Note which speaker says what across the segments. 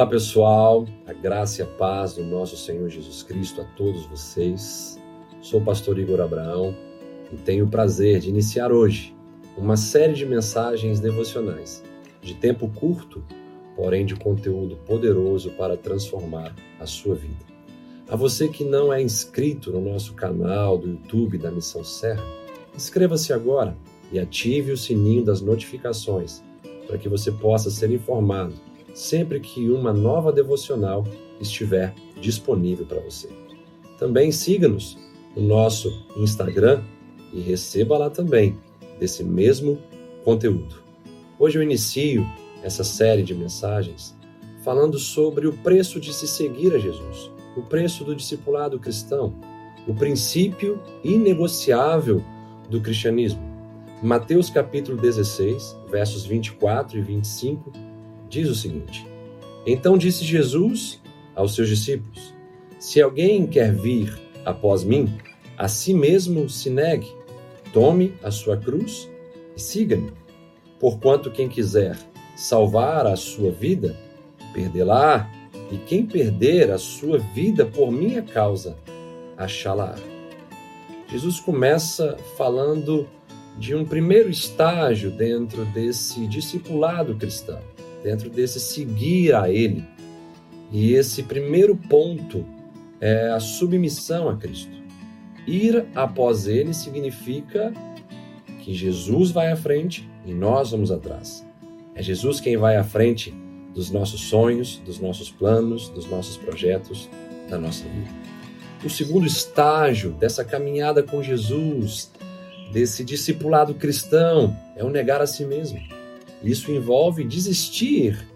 Speaker 1: Olá pessoal, a graça e a paz do nosso Senhor Jesus Cristo a todos vocês. Sou o pastor Igor Abraão e tenho o prazer de iniciar hoje uma série de mensagens devocionais de tempo curto, porém de conteúdo poderoso para transformar a sua vida. A você que não é inscrito no nosso canal do YouTube da Missão Serra, inscreva-se agora e ative o sininho das notificações para que você possa ser informado sempre que uma nova devocional estiver disponível para você. Também siga-nos no nosso Instagram e receba lá também desse mesmo conteúdo. Hoje eu inicio essa série de mensagens falando sobre o preço de se seguir a Jesus, o preço do discipulado cristão, o princípio inegociável do cristianismo. Mateus capítulo 16, versos 24 e 25 diz o seguinte: Então disse Jesus aos seus discípulos: Se alguém quer vir após mim, a si mesmo se negue, tome a sua cruz e siga-me. Porquanto quem quiser salvar a sua vida, perdê-la, e quem perder a sua vida por minha causa, achá-la. Jesus começa falando de um primeiro estágio dentro desse discipulado cristão dentro desse seguir a Ele. E esse primeiro ponto é a submissão a Cristo. Ir após Ele significa que Jesus vai à frente e nós vamos atrás. É Jesus quem vai à frente dos nossos sonhos, dos nossos planos, dos nossos projetos, da nossa vida. O segundo estágio dessa caminhada com Jesus, desse discipulado cristão, é o negar a si mesmo. Isso envolve desistir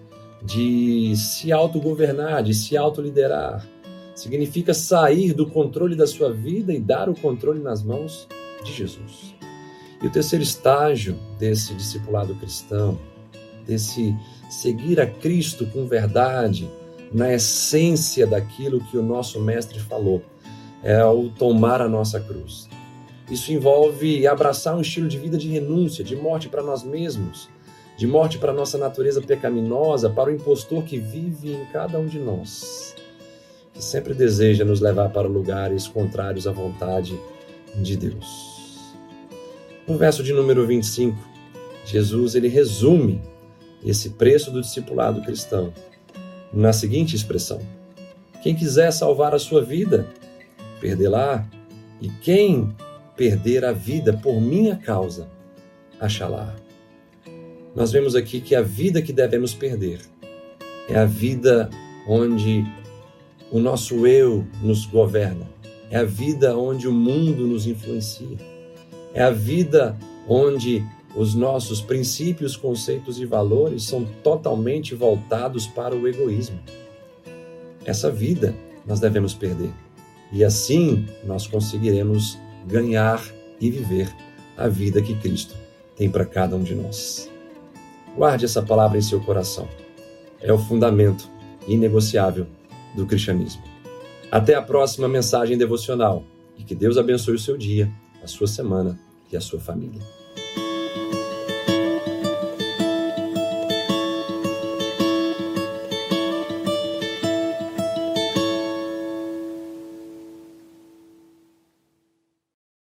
Speaker 1: de se autogovernar, de se autoliderar. Significa sair do controle da sua vida e dar o controle nas mãos de Jesus. E o terceiro estágio desse discipulado cristão, desse seguir a Cristo com verdade, na essência daquilo que o nosso mestre falou, é o tomar a nossa cruz. Isso envolve abraçar um estilo de vida de renúncia, de morte para nós mesmos, de morte para nossa natureza pecaminosa, para o impostor que vive em cada um de nós, que sempre deseja nos levar para lugares contrários à vontade de Deus. No verso de número 25, Jesus ele resume esse preço do discipulado cristão na seguinte expressão: Quem quiser salvar a sua vida, perdê-la, e quem perder a vida por minha causa, achá-la nós vemos aqui que a vida que devemos perder é a vida onde o nosso eu nos governa, é a vida onde o mundo nos influencia, é a vida onde os nossos princípios, conceitos e valores são totalmente voltados para o egoísmo. Essa vida nós devemos perder e assim nós conseguiremos ganhar e viver a vida que Cristo tem para cada um de nós. Guarde essa palavra em seu coração. É o fundamento inegociável do cristianismo. Até a próxima mensagem devocional e que Deus abençoe o seu dia, a sua semana e a sua família.